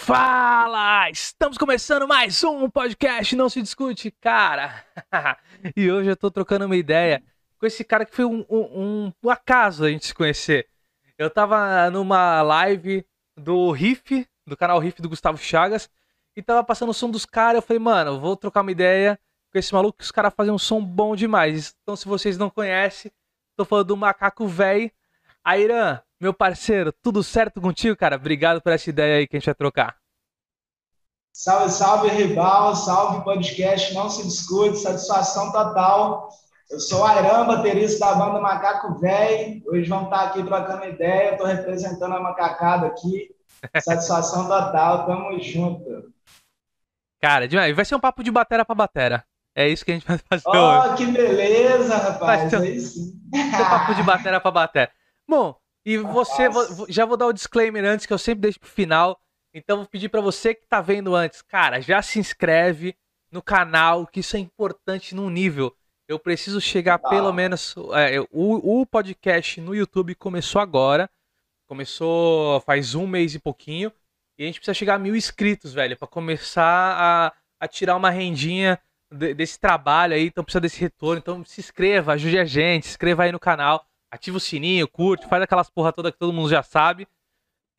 Fala! Estamos começando mais um podcast Não Se Discute, cara! e hoje eu tô trocando uma ideia com esse cara que foi um, um, um acaso a gente se conhecer. Eu tava numa live do Riff, do canal Riff do Gustavo Chagas, e tava passando o som dos caras. Eu falei, mano, vou trocar uma ideia com esse maluco que os caras fazem um som bom demais. Então, se vocês não conhecem, tô falando do Macaco Véi. Airan, meu parceiro, tudo certo contigo, cara? Obrigado por essa ideia aí que a gente vai trocar. Salve, salve, rival, salve podcast, não se discute, satisfação total. Eu sou o Airan, baterista da banda Macaco Véi. Hoje vamos estar aqui trocando ideia, estou representando a macacada aqui. Satisfação total, tamo junto. Cara, demais. Vai ser um papo de batera para batera. É isso que a gente vai fazer oh, hoje. Oh, que beleza, rapaz. Vai ser, aí sim. papo de batera para batera. Bom, e você, já vou dar o disclaimer antes, que eu sempre deixo pro final. Então vou pedir para você que tá vendo antes, cara, já se inscreve no canal, que isso é importante num nível. Eu preciso chegar ah. pelo menos. É, o, o podcast no YouTube começou agora. Começou faz um mês e pouquinho. E a gente precisa chegar a mil inscritos, velho, para começar a, a tirar uma rendinha de, desse trabalho aí. Então precisa desse retorno. Então se inscreva, ajude a gente, se inscreva aí no canal ativa o sininho, curte, faz aquelas porra toda que todo mundo já sabe.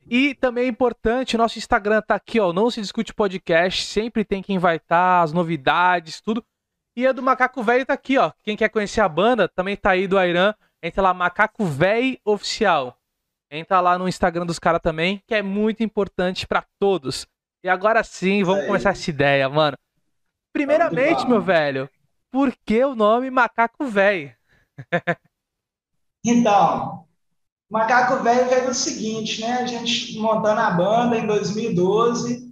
E também é importante, nosso Instagram tá aqui, ó, não se discute podcast, sempre tem quem vai estar, tá, as novidades, tudo. E a do Macaco Velho tá aqui, ó. Quem quer conhecer a banda, também tá aí do Airan, entra lá Macaco Velho Oficial. Entra lá no Instagram dos caras também, que é muito importante para todos. E agora sim, vamos começar essa ideia, mano. Primeiramente, meu velho, por que o nome Macaco Velho? Então, Macaco Velho veio do seguinte, né? A gente montando a banda em 2012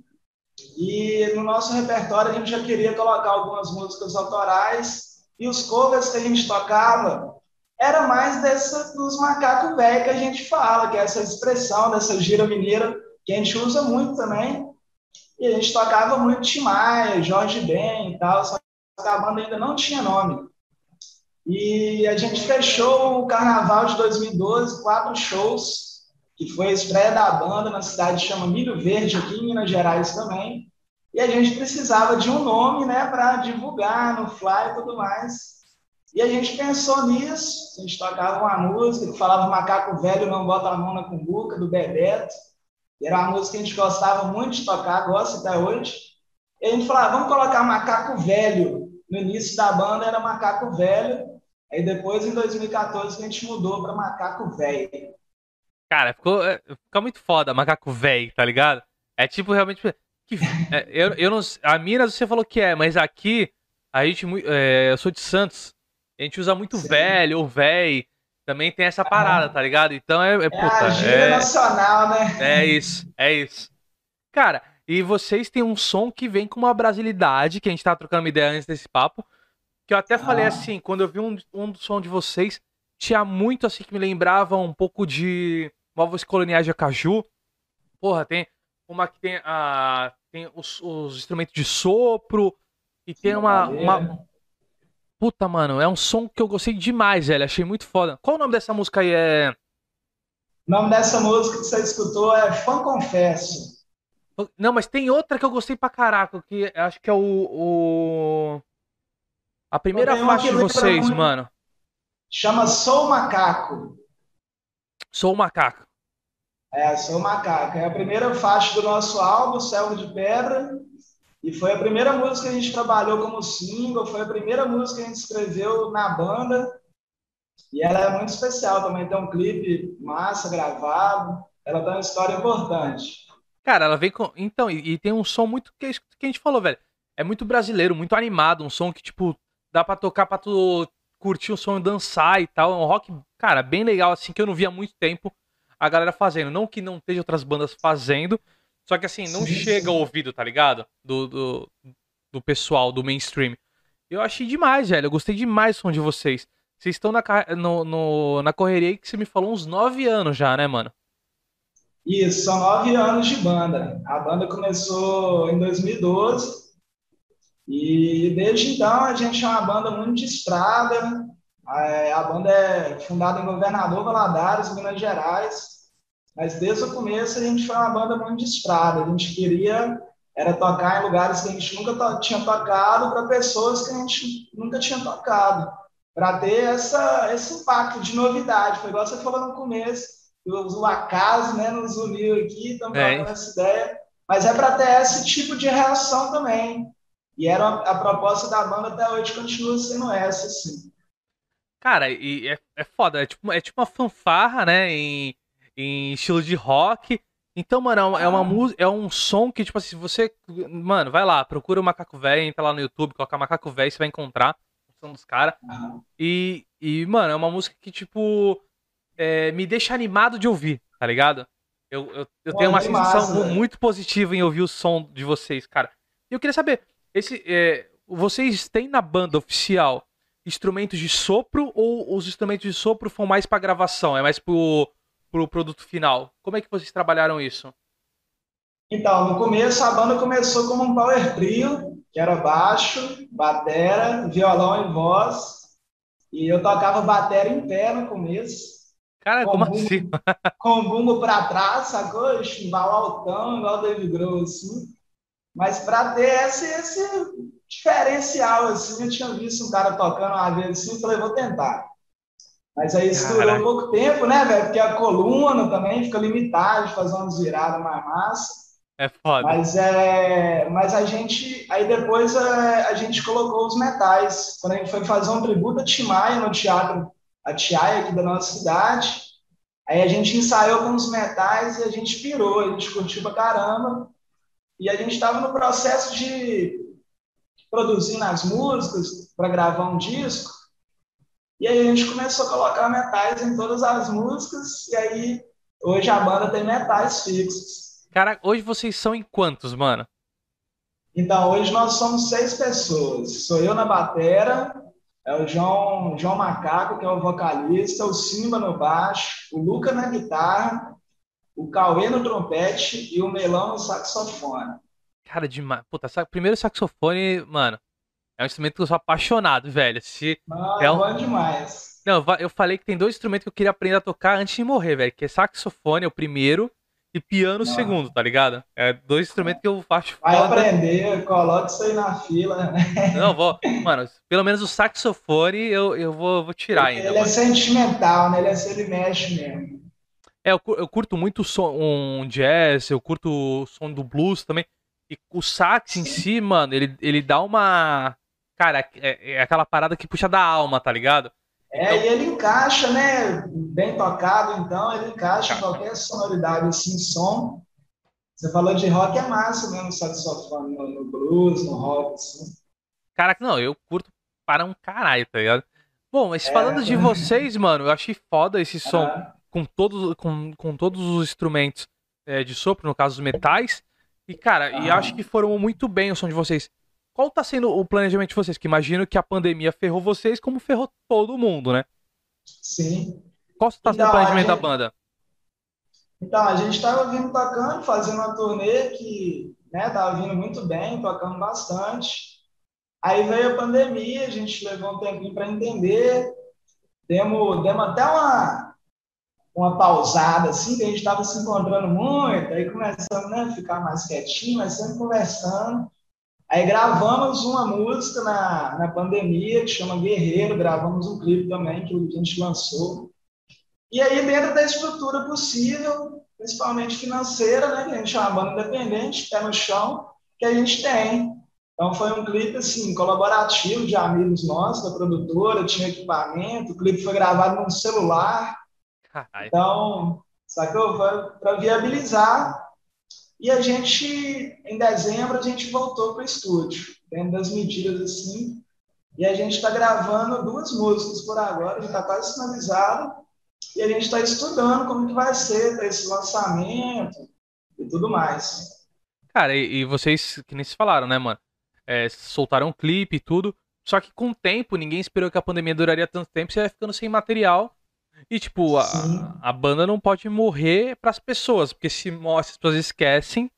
e no nosso repertório a gente já queria colocar algumas músicas autorais e os covers que a gente tocava era mais dessa dos macacos velhos que a gente fala, que é essa expressão dessa gira mineira que a gente usa muito também. E a gente tocava muito Tim Maia, Jorge Ben e tal, só que a banda ainda não tinha nome. E a gente fechou o carnaval de 2012, quatro shows, que foi a estreia da banda na cidade chama Milho Verde, aqui em Minas Gerais também. E a gente precisava de um nome, né, para divulgar no fly e tudo mais. E a gente pensou nisso, a gente tocava uma música que falava Macaco Velho não bota a mão na cumbuca, do Bebeto. E era uma música que a gente gostava muito de tocar, gosta até hoje. E a gente falava, vamos colocar Macaco Velho. No início da banda era Macaco Velho, Aí depois, em 2014, a gente mudou para Macaco Velho. Cara, ficou, é, ficou muito foda, Macaco Velho, tá ligado? É tipo, realmente... Que, é, eu, eu não, a Minas você falou que é, mas aqui, a gente... É, eu sou de Santos, a gente usa muito Sim. velho ou véi. Também tem essa parada, ah. tá ligado? Então é. É, é puta, a gíria é, nacional, né? É isso, é isso. Cara, e vocês têm um som que vem com uma brasilidade, que a gente tava trocando uma ideia antes desse papo, que eu até ah. falei assim, quando eu vi um, um som de vocês, tinha muito assim que me lembrava um pouco de Novos Coloniais de Acaju. Porra, tem uma que tem, a, tem os, os instrumentos de sopro e tem uma, uma. Puta, mano, é um som que eu gostei demais, velho. Achei muito foda. Qual o nome dessa música aí? É. O nome dessa música que você escutou é Fã Confesso. Não, mas tem outra que eu gostei pra caraca, que acho que é o... o... A primeira faixa de vocês, muito... mano. Chama Sou Macaco. Sou Macaco. É, Sou Macaco. É a primeira faixa do nosso álbum, Selva de Pedra. E foi a primeira música que a gente trabalhou como single, foi a primeira música que a gente escreveu na banda. E ela é muito especial também. Tem um clipe massa gravado. Ela tem uma história importante. Cara, ela vem com. Então, e, e tem um som muito que, que a gente falou, velho. É muito brasileiro, muito animado. Um som que, tipo, dá pra tocar pra tu curtir o som e dançar e tal. É um rock, cara, bem legal, assim, que eu não via há muito tempo a galera fazendo. Não que não esteja outras bandas fazendo, só que assim, não sim, chega ao ouvido, tá ligado? Do, do, do, pessoal, do mainstream. Eu achei demais, velho. Eu gostei demais do som de vocês. Vocês estão na, no, no, na correria que você me falou uns nove anos já, né, mano? Isso, são nove anos de banda. A banda começou em 2012 e desde então a gente é uma banda muito de estrada. A banda é fundada em Governador Valadares, Minas Gerais. Mas desde o começo a gente foi uma banda muito de estrada. A gente queria era tocar em lugares que a gente nunca to tinha tocado para pessoas que a gente nunca tinha tocado, para ter essa, esse impacto de novidade. Foi igual você falou no começo, o acaso né, nos uniu aqui, estamos é. essa ideia, mas é para ter esse tipo de reação também. E era a, a proposta da banda até hoje continua sendo essa, assim. Cara, e é, é foda, é tipo, é tipo uma fanfarra, né, em, em estilo de rock, então, mano, é uma, música, é um som que, tipo assim, se você. Mano, vai lá, procura o Macaco Velho, entra lá no YouTube, coloca Macaco Velho, você vai encontrar o som dos caras. E, e, mano, é uma música que, tipo, é, me deixa animado de ouvir, tá ligado? Eu, eu, eu tenho uma sensação massa, muito positiva em ouvir o som de vocês, cara. E eu queria saber, esse, é, vocês têm na banda oficial instrumentos de sopro ou os instrumentos de sopro são mais pra gravação? É mais pro para o produto final? Como é que vocês trabalharam isso? Então, no começo a banda começou como um power trio, que era baixo, batera, violão e voz. E eu tocava batera em pé no começo. Cara, como bumbo, assim? com o bumbo para trás, sacou? Chimbal altão, igual o David Grohl, assim. Mas para ter esse, esse diferencial, assim, eu tinha visto um cara tocando uma vez assim, falei, vou tentar. Mas aí isso durou pouco tempo, né, velho? Porque a coluna também fica limitada de fazer umas viradas mais massa. É foda. Mas, é, mas a gente. Aí depois é, a gente colocou os metais. Quando a gente foi fazer um tributo a Timaya no teatro, a Tiaia aqui da nossa cidade. Aí a gente ensaiou com os metais e a gente pirou, a gente curtiu pra caramba. E a gente estava no processo de produzir as músicas para gravar um disco. E aí a gente começou a colocar metais em todas as músicas, e aí hoje a banda tem metais fixos. Cara, hoje vocês são em quantos, mano? Então, hoje nós somos seis pessoas. Sou eu na batera, é o João, João Macaco, que é o vocalista, o Simba no baixo, o Luca na guitarra, o Cauê no trompete e o Melão no saxofone. Cara, demais. Puta, primeiro saxofone, mano, é um instrumento que eu sou apaixonado, velho. Se ah, é um... bom demais. Não, eu falei que tem dois instrumentos que eu queria aprender a tocar antes de morrer, velho. Que é saxofone, é o primeiro, e piano, o segundo, tá ligado? É dois instrumentos que eu acho Vai foda. aprender, coloca isso aí na fila, né? Não, vou. Mano, pelo menos o saxofone eu, eu vou, vou tirar ainda. Ele é mano. é sentimental, né? Ele, é, ele mexe mesmo. É, eu, curto muito som, um jazz, eu curto o som do blues também. E o sax em si, mano, ele, ele dá uma cara, é, é, aquela parada que puxa da alma, tá ligado? É, então... e ele encaixa, né? Bem tocado, então, ele encaixa em qualquer sonoridade, assim, som. Você falou de rock, é massa mesmo, saxofone no, no blues, no rock, assim. Caraca, não, eu curto para um caralho, tá ligado? Bom, mas é, falando de vocês, mano, eu achei foda esse som é. Com, todos, com, com todos os instrumentos é, de sopro, no caso os metais. E, cara, e acho que foram muito bem o som de vocês. Qual tá sendo o planejamento de vocês? Que imagino que a pandemia ferrou vocês como ferrou todo mundo, né? Sim. Qual tá sendo então, o planejamento gente... da banda? Então, a gente estava vindo tocando, fazendo uma turnê que né, tava vindo muito bem, tocando bastante. Aí veio a pandemia, a gente levou um tempinho para entender, demos, demos até uma, uma pausada, assim, que a gente estava se encontrando muito, aí começamos né, a ficar mais quietinho, mas sempre conversando. Aí gravamos uma música na, na pandemia, que chama Guerreiro, gravamos um clipe também, que a gente lançou. E aí, dentro da estrutura possível, principalmente financeira, né, que a gente é uma banda independente, pé no chão, que a gente tem. Então, foi um clipe, assim, colaborativo de amigos nossos, da produtora, tinha equipamento, o clipe foi gravado num celular. Então, sacou? Para viabilizar e a gente, em dezembro, a gente voltou para o estúdio, dentro das medidas assim. E a gente está gravando duas músicas por agora, já está quase finalizado. E a gente está estudando como que vai ser esse lançamento e tudo mais. Cara, e, e vocês, que nem se falaram, né, mano? É, soltaram um clipe e tudo. Só que com o tempo, ninguém esperou que a pandemia duraria tanto tempo, você vai ficando sem material. E, tipo, a, a, banda não pode morrer pras pessoas, porque se, se as pessoas esquecem,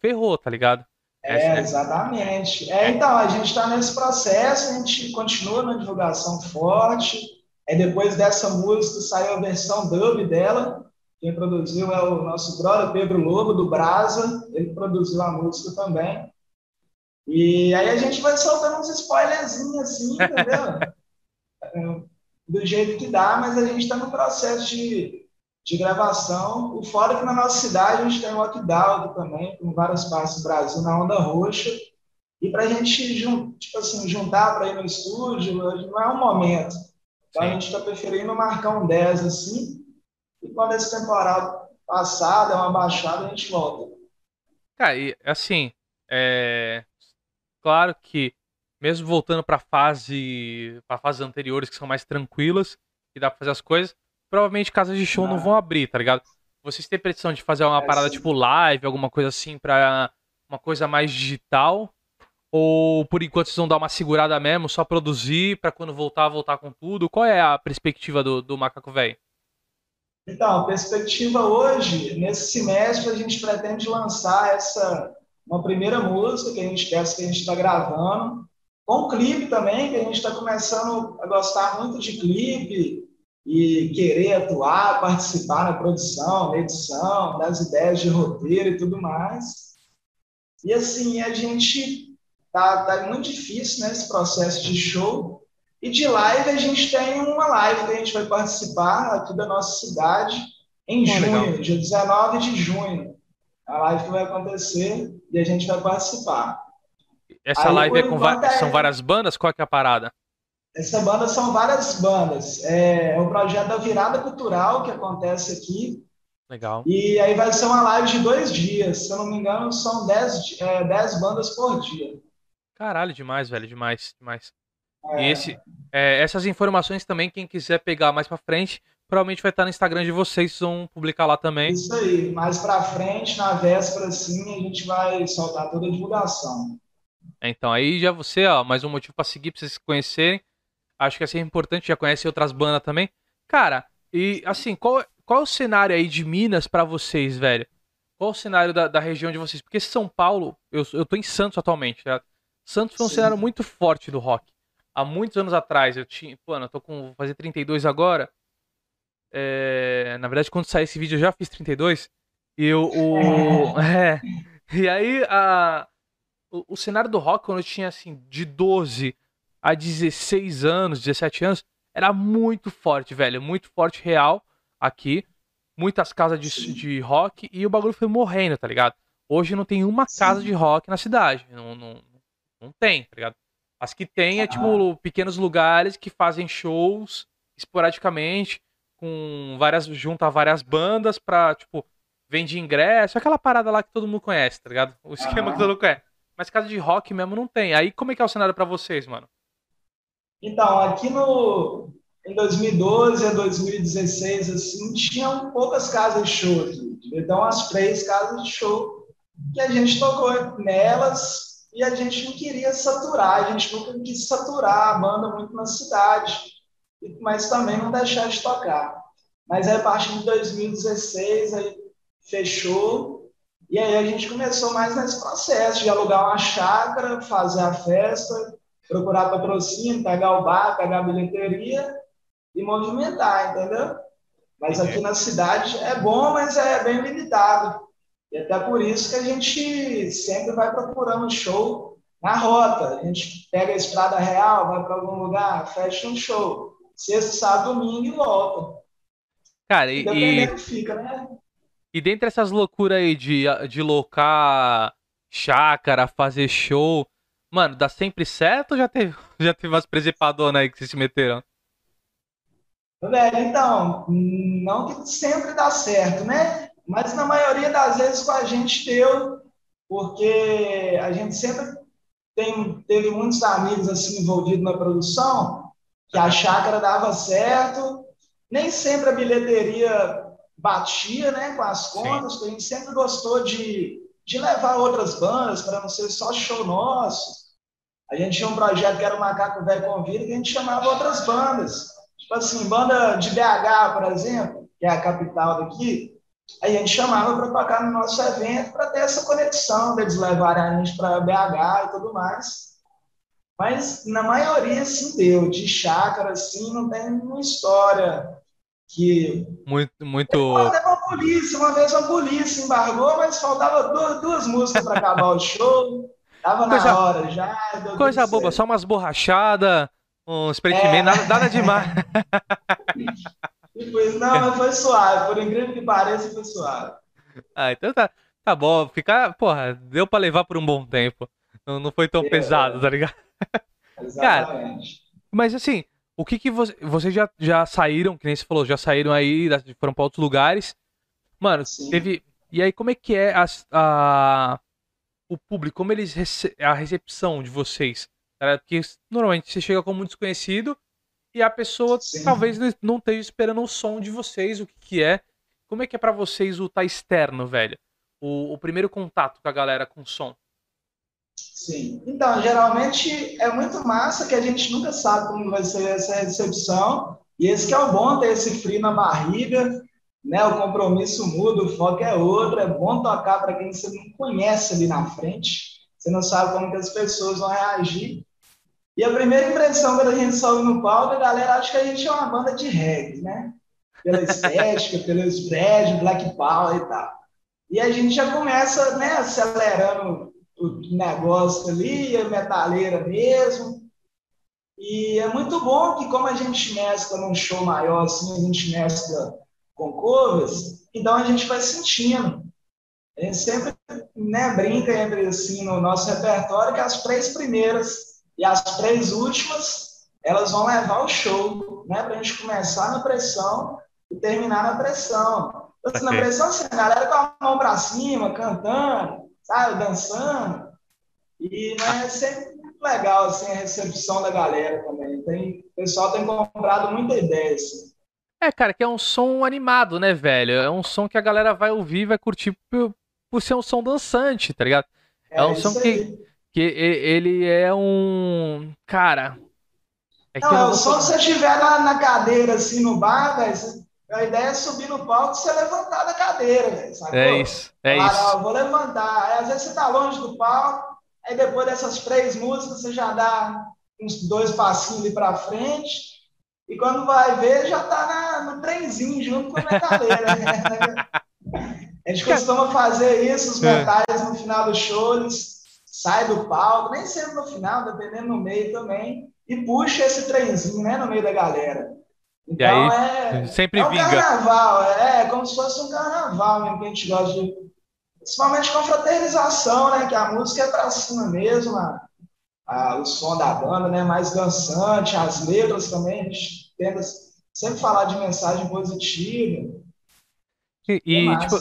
ferrou, tá ligado? É, exatamente. É, então, a gente está nesse processo, a gente continua na divulgação forte. Aí depois dessa música saiu a versão dub dela, Quem produziu é o nosso brother Pedro Lobo, do Brasa. Ele produziu a música também. E aí a gente vai soltando uns spoilerzinhos assim, entendeu? Do jeito que dá, mas a gente está no processo de, de gravação. O fora é que na nossa cidade a gente tem o lockdown também, com várias partes do Brasil na onda roxa. E para a gente tipo assim, juntar para ir no estúdio, não é um momento. Então a gente está preferindo marcar um 10 assim. E quando essa temporada passada é uma baixada, a gente volta. Cara, e assim, é... claro que mesmo voltando para fase para fases anteriores que são mais tranquilas e dá para fazer as coisas, provavelmente casas de show ah. não vão abrir, tá ligado? Vocês têm pretensão de fazer uma é, parada sim. tipo live, alguma coisa assim para uma coisa mais digital? Ou por enquanto vocês vão dar uma segurada mesmo, só produzir para quando voltar, voltar com tudo? Qual é a perspectiva do, do Macaco Velho? Então, a perspectiva hoje, nesse semestre, a gente pretende lançar essa uma primeira música que a gente quer, que a gente está gravando, com clipe também, que a gente está começando a gostar muito de clipe e querer atuar, participar na produção, na edição, das ideias de roteiro e tudo mais. E assim, a gente tá, tá muito difícil né, esse processo de show. E de live, a gente tem uma live que a gente vai participar aqui da nossa cidade em junho, legal. dia 19 de junho. A live que vai acontecer e a gente vai participar. Essa Aí, live é com é... são várias bandas? Qual é, é a parada? Essa banda são várias bandas. É, é o projeto da Virada Cultural que acontece aqui. Legal. E aí vai ser uma live de dois dias. Se eu não me engano, são dez, é, dez bandas por dia. Caralho, demais, velho. Demais, demais. É. E esse, é, essas informações também, quem quiser pegar mais pra frente, provavelmente vai estar no Instagram de vocês, vão publicar lá também. Isso aí. Mais pra frente, na véspera, sim, a gente vai soltar toda a divulgação. Então, aí já você, ó, mais um motivo para seguir, pra vocês se conhecerem. Acho que é sempre importante, já conhece outras bandas também. Cara, e assim, qual, qual é o cenário aí de Minas para vocês, velho? Qual o cenário da, da, região de vocês? Porque São Paulo, eu, eu tô em Santos atualmente, tá? Santos foi um Sim. cenário muito forte do rock. Há muitos anos atrás, eu tinha. Pô, eu tô com. Vou fazer 32 agora. É, na verdade, quando sair esse vídeo, eu já fiz 32. E eu. O, é. E aí, a, o, o cenário do rock, quando eu tinha assim, de 12 a 16 anos, 17 anos, era muito forte, velho. Muito forte, real, aqui. Muitas casas de, de rock e o bagulho foi morrendo, tá ligado? Hoje não tem uma casa Sim. de rock na cidade. Não, não, não tem, tá ligado? As que tem é tipo pequenos lugares que fazem shows esporadicamente, com várias. junta várias bandas pra, tipo, vende ingresso, aquela parada lá que todo mundo conhece, tá ligado? O esquema que todo mundo conhece. Mas casa de rock mesmo não tem. Aí como é que é o cenário para vocês, mano? Então, aqui no em 2012 a 2016 assim, tinham poucas casas de show aqui. Então, umas três casas de show que a gente tocou nelas e a gente não queria saturar, a gente nunca quis saturar a banda muito na cidade, mas também não deixar de tocar. Mas aí, a partir de 2016 aí fechou e aí a gente começou mais nesse processo de alugar uma chácara, fazer a festa, procurar patrocínio, pegar o bar, pegar a bilheteria e movimentar, entendeu? Mas aqui na cidade é bom, mas é bem limitado. E até por isso que a gente sempre vai procurando show na rota. A gente pega a estrada real, vai para algum lugar, fecha um show. Sexta, sábado, domingo e volta. Cara, e, e... fica, né? E dentre essas loucuras aí de, de locar chácara, fazer show, mano, dá sempre certo ou já teve, já teve umas presepadonas aí que vocês se meteram? Velho, então, não que sempre dá certo, né? Mas na maioria das vezes com a gente deu, porque a gente sempre tem, teve muitos amigos assim envolvidos na produção, que a chácara dava certo, nem sempre a bilheteria batia né, com as contas, a gente sempre gostou de, de levar outras bandas para não ser só show nosso. A gente tinha um projeto que era o Macaco Velho Convida, que a gente chamava outras bandas. Tipo assim, banda de BH, por exemplo, que é a capital daqui, a gente chamava para tocar no nosso evento para ter essa conexão deles levarem a gente para BH e tudo mais. Mas na maioria, sim, deu. De chácara, assim, não tem nenhuma história que muito muito polícia, uma vez a polícia embargou, mas faltava duas, duas músicas para acabar o show. Tava coisa, na hora já. Coisa boba, certo. só umas borrachadas, uns preenchimentos, é. nada, nada demais. Depois, não, mas foi suave. Por incrível que pareça, foi suave. Ah, então tá, tá bom. Ficar, porra, deu pra levar por um bom tempo. Não, não foi tão é, pesado, tá ligado? Exatamente. Cara, mas assim, o que que você, vocês já, já saíram, que nem você falou, já saíram aí, foram pra outros lugares. Mano, Sim. teve. E aí, como é que é a, a o público, como eles rece a recepção de vocês? Tá? Porque normalmente você chega como um desconhecido e a pessoa Sim. talvez não esteja esperando o som de vocês, o que, que é. Como é que é para vocês o tá externo, velho? O, o, primeiro contato com a galera com som. Sim. Então, geralmente é muito massa que a gente nunca sabe como vai ser essa recepção. E esse que é o bom, ter esse frio na barriga, né? O compromisso muda, o foco é outro. É bom tocar para quem você não conhece ali na frente. Você não sabe como que as pessoas vão reagir. E a primeira impressão quando a gente sobe no palco, a galera acha que a gente é uma banda de reggae, né? Pela estética, pelos prédios, Black Power e tal. E a gente já começa, né, acelerando o negócio ali, a metaleira mesmo. E é muito bom que como a gente mescla num show maior, assim, a gente mescla com covers, então a gente vai sentindo. A gente sempre né, brinca entre, assim, no nosso repertório que as três primeiras e as três últimas, elas vão levar o show, né? Para a gente começar na pressão e terminar na pressão. Então, assim, na pressão, assim, a galera com a mão para cima, cantando, sabe, dançando. E né, é sempre muito legal assim, a recepção da galera também. Tem, o pessoal tem comprado muita ideia. Assim. É, cara, que é um som animado, né, velho? É um som que a galera vai ouvir, vai curtir por, por ser um som dançante, tá ligado? É, é um som que, que ele é um. Cara. É não, não só se você estiver na, na, cadeira, assim, no bar, velho, a ideia é subir no palco e você levantar da cadeira, velho. É isso. É Falar, isso. Vou levantar. Aí, às vezes você tá longe do palco, aí depois dessas três músicas você já dá uns dois passinhos ali pra frente. E quando vai ver, já tá na, no trenzinho junto com a metaleira. Né? a gente costuma fazer isso, os é. metais no final do show, eles sai do palco, nem sempre no final, dependendo no meio também, e puxa esse trenzinho, né, no meio da galera. Então aí, é, sempre é um vinga. carnaval, é, é como se fosse um carnaval mesmo que a gente gosta de. Principalmente com fraternização, né? Que a música é pra cima mesmo, a, a, o som da banda, né? Mais dançante, as letras também, a gente tenta sempre falar de mensagem positiva. E, e tipo,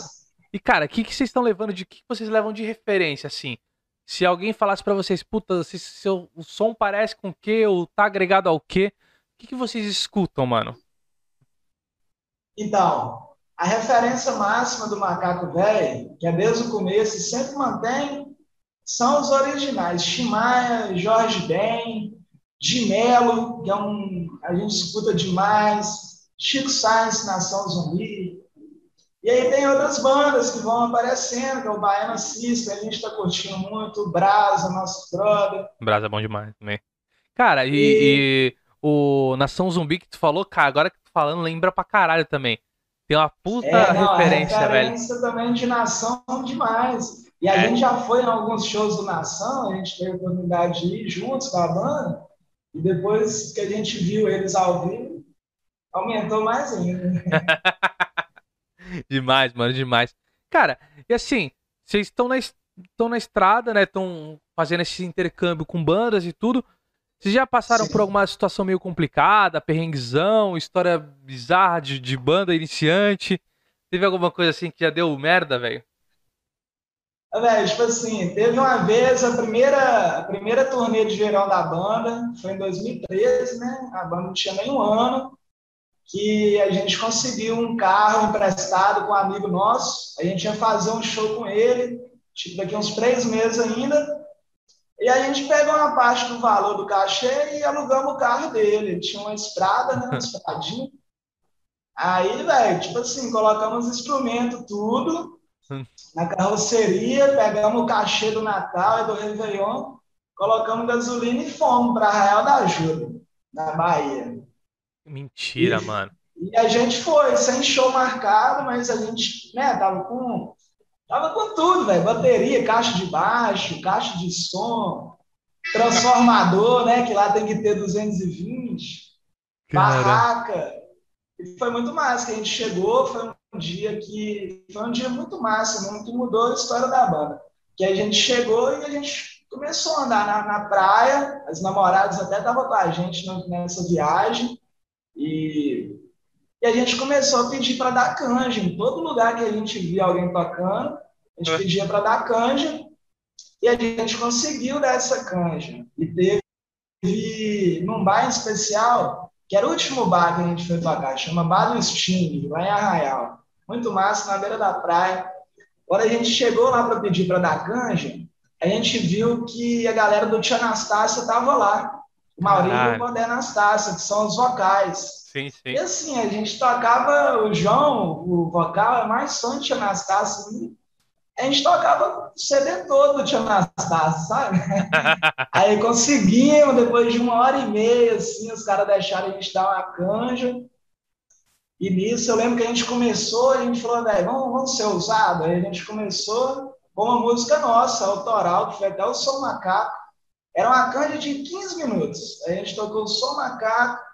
e cara, o que, que vocês estão levando de. O que vocês levam de referência, assim? Se alguém falasse para vocês, puta, se seu o som parece com o quê, ou tá agregado ao quê, que, que vocês escutam, mano? Então, a referência máxima do Macaco Velho, que é desde o começo e sempre mantém, são os originais. Chimaia, Jorge Ben, de Melo, que é um. A gente escuta demais. Chico Sainz, Nação Zumbi, e aí tem outras bandas que vão aparecendo, que é o Baiana Sister, a gente está curtindo muito, o Brasa, nosso brother. Brasa é bom demais também. Cara, e, e... e, o Nação Zumbi que tu falou, cara, agora que tu falando, lembra pra caralho também. Tem uma puta é, não, referência, a referência velho. também de Nação demais. E a é. gente já foi em alguns shows do Nação, a gente teve a oportunidade de ir juntos com a banda, e depois que a gente viu eles ao vivo, aumentou mais ainda. demais, mano, demais. Cara, e assim, vocês estão na, estão na estrada, né? Estão fazendo esse intercâmbio com bandas e tudo. Vocês já passaram Sim. por alguma situação meio complicada, perrenguezão, história bizarra de, de banda iniciante? Teve alguma coisa assim que já deu merda, velho? Velho, tipo assim, teve uma vez a primeira, a primeira turnê de verão da banda, foi em 2013, né? A banda não tinha nem um ano que a gente conseguiu um carro emprestado com um amigo nosso. A gente ia fazer um show com ele, tipo, daqui uns três meses ainda. E a gente pegou uma parte do valor do cachê e alugamos o carro dele. Tinha uma estrada, né? Uma estradinha. Aí, velho, tipo assim, colocamos instrumento, tudo, na carroceria, pegamos o cachê do Natal e do Réveillon, colocamos gasolina e fomos para Arraial da Ajuda, na Bahia. Mentira, e, mano. E a gente foi, sem show marcado, mas a gente, né, tava com. Tava com tudo, velho. Bateria, caixa de baixo, caixa de som, transformador, né? Que lá tem que ter 220, Cara. barraca. E foi muito massa que a gente chegou, foi um dia que. Foi um dia muito massa, muito mudou a história da banda. Que a gente chegou e a gente começou a andar na, na praia, as namoradas até estavam com a gente nessa viagem. E e a gente começou a pedir para dar canja. Em todo lugar que a gente via alguém tocando, a gente é. pedia para dar canja. E a gente conseguiu dar essa canja. E teve, num bar em especial, que era o último bar que a gente foi tocar, chama Bar do Sting, lá em Arraial. Muito massa, na beira da praia. Quando a gente chegou lá para pedir para dar canja, a gente viu que a galera do Tia Anastácia estava lá. O Maurício e o Condé Anastácia, que são os vocais. Sim, sim. E assim, a gente tocava, o João, o vocal, é mais som de Anastácio. A gente tocava o CD todo de Anastácio, sabe? Aí conseguimos, depois de uma hora e meia, assim, os caras deixaram a gente dar uma canja. E nisso eu lembro que a gente começou, a gente falou, velho, vamos, vamos ser ousados. Aí a gente começou com uma música nossa, autoral, que foi até o Som Macaco. Era uma canja de 15 minutos. A gente tocou Som Macaco,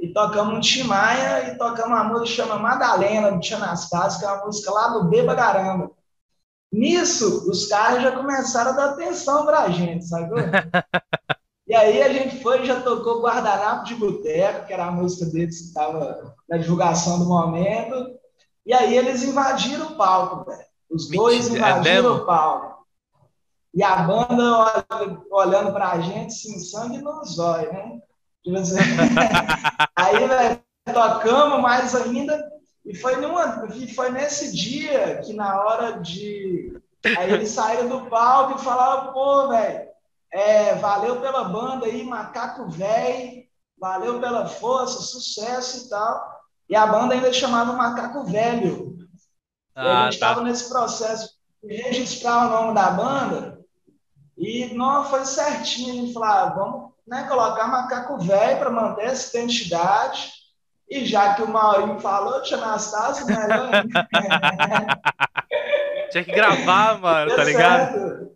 e tocamos um Timaya e tocamos uma música que chama Madalena, do Tia Anastácio, que é uma música lá do Beba Garamba. Nisso, os caras já começaram a dar atenção pra gente, sacou? e aí a gente foi e já tocou Guardanapo de Boteco, que era a música deles que estava na divulgação do momento. E aí eles invadiram o palco, velho. Os dois é invadiram é o palco. E a banda olhando pra gente, assim, sangue nos olhos, né? Tipo assim. aí, velho, tocamos mais ainda. E foi, numa, foi nesse dia que, na hora de. Aí eles saíram do palco e falaram: pô, velho, é, valeu pela banda aí, Macaco Velho, valeu pela força, sucesso e tal. E a banda ainda chamava Macaco Velho. Ah, a gente estava tá. nesse processo de registrar o nome da banda. E não foi certinho. A gente falou: ah, vamos né, colocar macaco velho para manter essa identidade. E já que o Maurinho falou, tia Anastácio, melhor Tinha que gravar, mano, tá, tá ligado?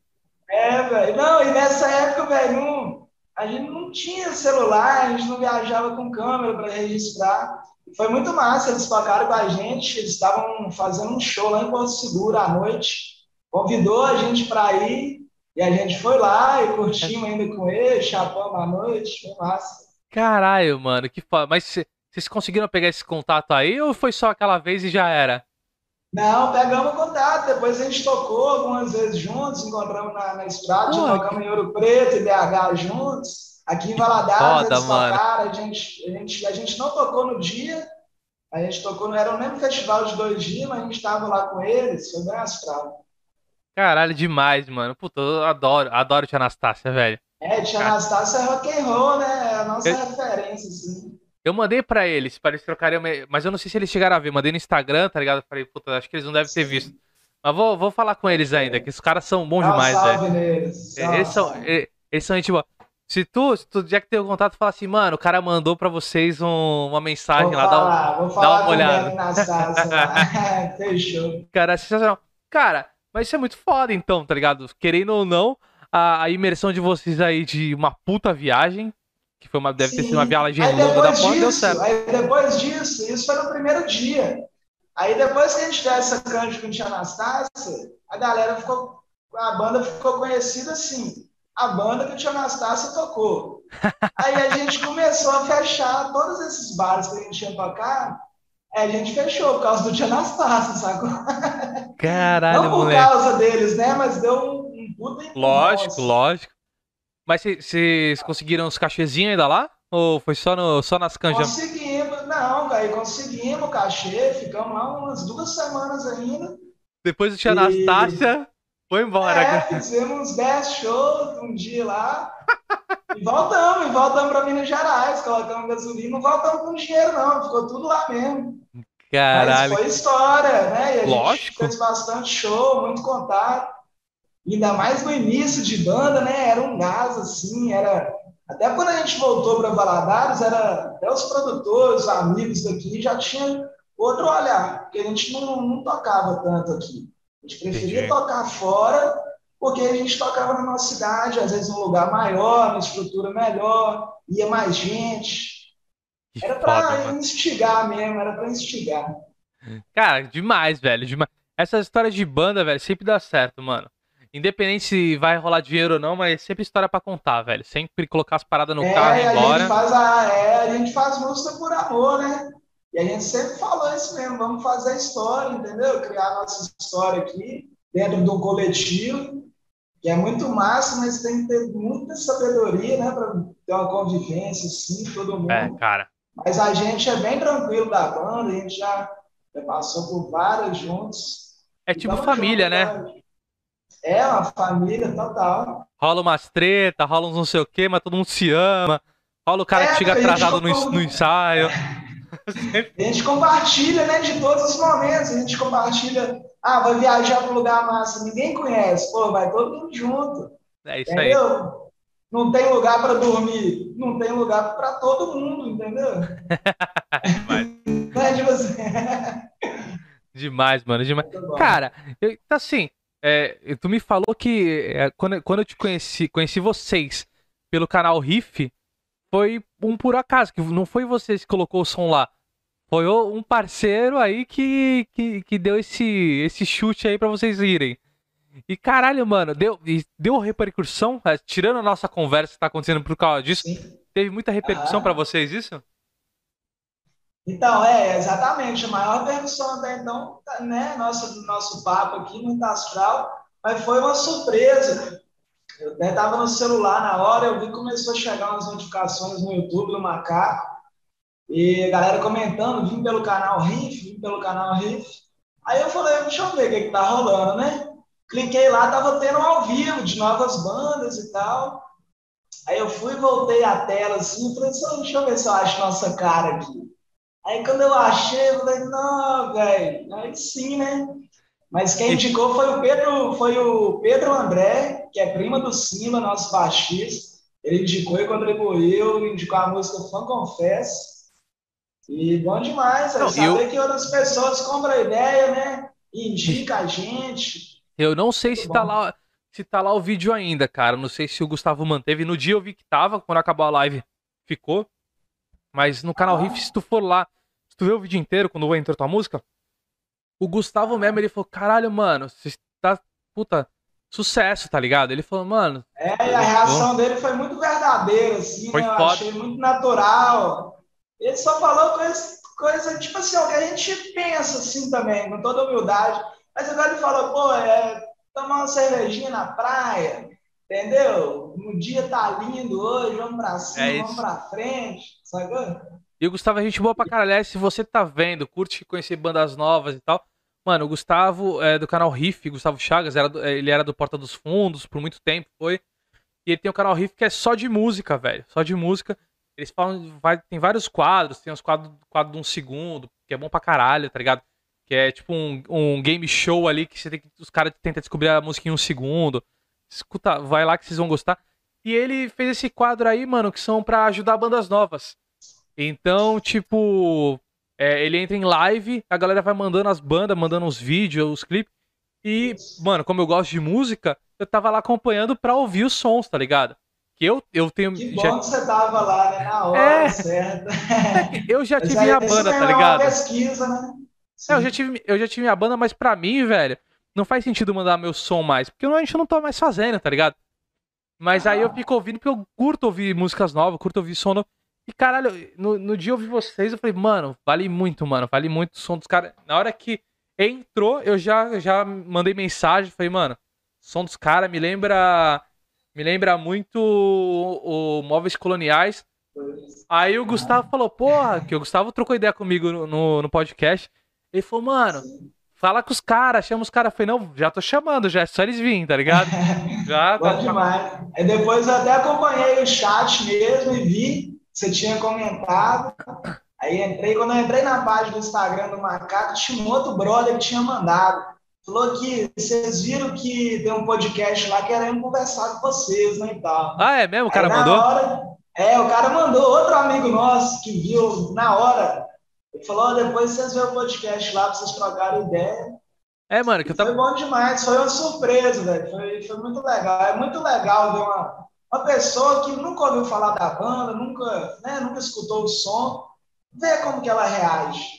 É, velho. Não, e nessa época, velho, a gente não tinha celular, a gente não viajava com câmera para registrar. Foi muito massa, eles tocaram com a gente, eles estavam fazendo um show lá em Porto Seguro à noite. Convidou a gente para ir, e a gente foi lá e curtimos ainda com ele, chapamos à noite, foi massa. Caralho, mano, que foda. Mas vocês conseguiram pegar esse contato aí ou foi só aquela vez e já era? Não, pegamos contato. Depois a gente tocou algumas vezes juntos, encontramos na, na estrada, Pô, tocamos que... em Ouro Preto e BH juntos. Aqui em Valadares eles mano. tocaram, a gente, a, gente, a gente não tocou no dia, a gente tocou, era o mesmo festival de dois dias, mas a gente estava lá com eles, foi bem astral. Caralho, demais, mano. Puta, eu adoro, adoro Tia Anastácia, velho. É, Tia Anastácia é rock and roll, né? É a nossa eu... referência, assim. Eu mandei pra eles, para eles trocarem, mas eu não sei se eles chegaram a ver. Mandei no Instagram, tá ligado? Falei, puta, acho que eles não devem ter visto. Mas vou, vou falar com eles ainda, que os caras são bons demais, velho. Salve, eles, são, eles, eles são gente boa. Se tu, se tu já que tem o contato, fala assim, mano, o cara mandou pra vocês um, uma mensagem vou lá, falar, dá, um, dá uma olhada. Fechou. Cara, é sensacional. Cara, mas isso é muito foda, então, tá ligado? Querendo ou não, a, a imersão de vocês aí de uma puta viagem, que foi uma, deve Sim. ter sido uma viagem aí longa da porra, deu certo. Aí depois disso, isso foi no primeiro dia. Aí depois que a gente deu essa canja com o Tia Anastácia, a galera ficou, a banda ficou conhecida assim, a banda que o Tia Anastácia tocou. Aí a gente começou a fechar todos esses bares que a gente tinha tocado, é, a gente fechou por causa do Tia Anastácio, sacou? Caralho, Não por moleque. causa deles, né? Mas deu um, um puta Lógico, lógico. Mas vocês conseguiram os cachezinhos ainda lá? Ou foi só, no, só nas canjas? Conseguimos, não, aí conseguimos o cachê, ficamos lá umas duas semanas ainda. Depois do Tia e... Anastácia, foi embora. É, fizemos uns 10 shows um dia lá. e voltamos, e voltamos para Minas Gerais, colocamos gasolina, não voltamos com dinheiro, não, ficou tudo lá mesmo. Caralho. Mas foi história, né? E a Lógico. gente fez bastante show, muito contato. Ainda mais no início de banda, né? Era um gás, assim, era Até quando a gente voltou para Valadares, era até os produtores, os amigos daqui já tinham outro olhar, porque a gente não, não tocava tanto aqui. A gente preferia Entendi. tocar fora, porque a gente tocava na nossa cidade, às vezes num lugar maior, numa estrutura melhor, ia mais gente. Era para instigar mesmo, era para instigar. Cara, demais, velho, demais. Essas histórias de banda, velho, sempre dá certo, mano. Independente se vai rolar dinheiro ou não, mas sempre história para contar, velho. Sempre colocar as paradas no é, carro e embora. A gente, faz a, é, a gente faz música por amor, né? E a gente sempre falou isso mesmo, vamos fazer a história, entendeu? Criar a nossa história aqui, dentro de um coletivo, que é muito massa, mas tem que ter muita sabedoria, né? Para ter uma convivência, assim, todo mundo. É, cara. Mas a gente é bem tranquilo da banda, a gente já, passou por várias juntos. É tipo família, junto, né? É uma família total. Rola umas treta, rola uns não sei o quê, mas todo mundo se ama. Rola o cara é, que chega atrasado no, no, ensaio. A gente compartilha, né, de todos os momentos. A gente compartilha. Ah, vai viajar para um lugar massa, ninguém conhece. Pô, vai todo mundo junto. É isso entendeu? aí. Não tem lugar para dormir, não tem lugar para todo mundo, entendeu? Demais. Não é de você. demais, mano, demais. Cara, eu, assim, é, tu me falou que é, quando, quando eu te conheci, conheci vocês pelo canal Riff, foi um por acaso, que não foi você que colocou o som lá. Foi um parceiro aí que, que, que deu esse, esse chute aí para vocês irem. E caralho, mano, deu, deu repercussão? É, tirando a nossa conversa que tá acontecendo por causa disso, Sim. teve muita repercussão ah. para vocês isso? Então, é, exatamente. A maior repercussão até então, né? Nosso, nosso papo aqui, muito astral, mas foi uma surpresa. Eu até estava no celular na hora, eu vi que começou a chegar umas notificações no YouTube do Macaco, e a galera comentando, vim pelo canal Riff, vim pelo canal Riff. Aí eu falei, deixa eu ver o que, que tá rolando, né? Cliquei lá, tava tendo um ao vivo de novas bandas e tal. Aí eu fui, voltei a tela assim, falei, deixa eu ver se eu acho nossa cara aqui. Aí quando eu achei, eu falei, não, velho, aí sim, né? Mas quem indicou foi o Pedro, foi o Pedro André, que é prima do Simba, nosso baixista. Ele indicou e contribuiu, indicou a música Fã Confesso. E bom demais, não, saber eu... que outras pessoas compram a ideia, né? Indica a gente. Eu não sei Muito se tá lá se tá lá o vídeo ainda, cara. Não sei se o Gustavo manteve. No dia eu vi que tava, quando acabou a live ficou. Mas no canal ah. Riff, se tu for lá, tu vê o vídeo inteiro quando entrou tua música, o Gustavo mesmo, ele falou, caralho, mano, você tá, puta, sucesso, tá ligado? Ele falou, mano... É, e a reação dele foi muito verdadeira, assim, foi né? Eu achei muito natural. Ele só falou coisa, coisa, tipo assim, o que a gente pensa, assim, também, com toda humildade. Mas agora ele falou, pô, é tomar uma cervejinha na praia, entendeu? O dia tá lindo hoje, vamos pra cima, é vamos pra frente, sacou? E o Gustavo é gente boa pra caralho. Se você tá vendo, curte conhecer bandas novas e tal. Mano, o Gustavo é do canal Riff, Gustavo Chagas, era do, ele era do Porta dos Fundos por muito tempo, foi. E ele tem o canal Riff que é só de música, velho. Só de música. Eles falam, vai, tem vários quadros, tem uns quadros quadro de um segundo, que é bom pra caralho, tá ligado? Que é tipo um, um game show ali que você tem que, os caras tentam descobrir a música em um segundo. Escuta, vai lá que vocês vão gostar. E ele fez esse quadro aí, mano, que são para ajudar bandas novas. Então, tipo, é, ele entra em live, a galera vai mandando as bandas, mandando os vídeos, os clipes. E, mano, como eu gosto de música, eu tava lá acompanhando pra ouvir os sons, tá ligado? Que eu, eu tenho. Que bom já... que você tava lá, né? Na hora, é... certa. eu já tive minha banda, tá ligado? pesquisa, né? É, eu já, tive, eu já tive minha banda, mas pra mim, velho, não faz sentido mandar meu som mais. Porque a gente não tá mais fazendo, tá ligado? Mas ah. aí eu fico ouvindo porque eu curto ouvir músicas novas, curto ouvir som novo. E caralho, no, no dia eu vi vocês, eu falei, mano, vale muito, mano, vale muito o som dos caras. Na hora que entrou, eu já, já mandei mensagem, falei, mano, som dos caras me lembra. Me lembra muito o, o Móveis Coloniais. Aí o Gustavo falou, porra, que o Gustavo trocou ideia comigo no, no, no podcast. Ele falou, mano, fala com os caras, chama os caras. Falei, não, já tô chamando, já é só eles virem, tá ligado? Já tá. demais. Aí depois eu até acompanhei o chat mesmo e vi você tinha comentado. Aí entrei, quando eu entrei na página do Instagram do Macaco, tinha um outro brother que tinha mandado. Falou que vocês viram que tem um podcast lá querendo conversar com vocês, né, e tal. Ah, é mesmo? O cara mandou? Hora, É, o cara mandou outro amigo nosso que viu na hora. Ele falou: oh, depois vocês vêem o podcast lá pra vocês trocarem ideia. É, mano, que eu tava... Foi bom demais, foi uma surpresa, velho. Foi, foi muito legal. É muito legal ver uma, uma pessoa que nunca ouviu falar da banda, nunca, né, nunca escutou o som, ver como que ela reage.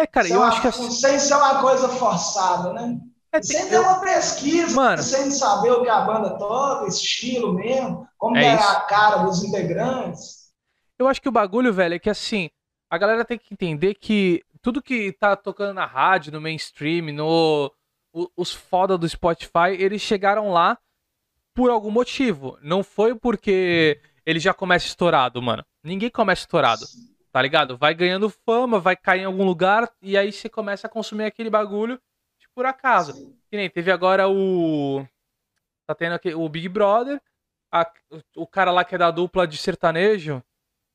É, cara, sem eu uma, acho que. Sem ser uma coisa forçada, né? É, sem ter eu... uma pesquisa, Mano, sem saber o que a banda toca, estilo mesmo, como é, é a cara dos integrantes. Eu acho que o bagulho, velho, é que assim, a galera tem que entender que tudo que tá tocando na rádio, no mainstream, no os foda do Spotify, eles chegaram lá por algum motivo. Não foi porque ele já começa estourado, mano. Ninguém começa estourado. Tá ligado? Vai ganhando fama, vai cair em algum lugar e aí você começa a consumir aquele bagulho de por acaso. Que nem teve agora o. Tá tendo aqui o Big Brother, a... o cara lá que é da dupla de sertanejo.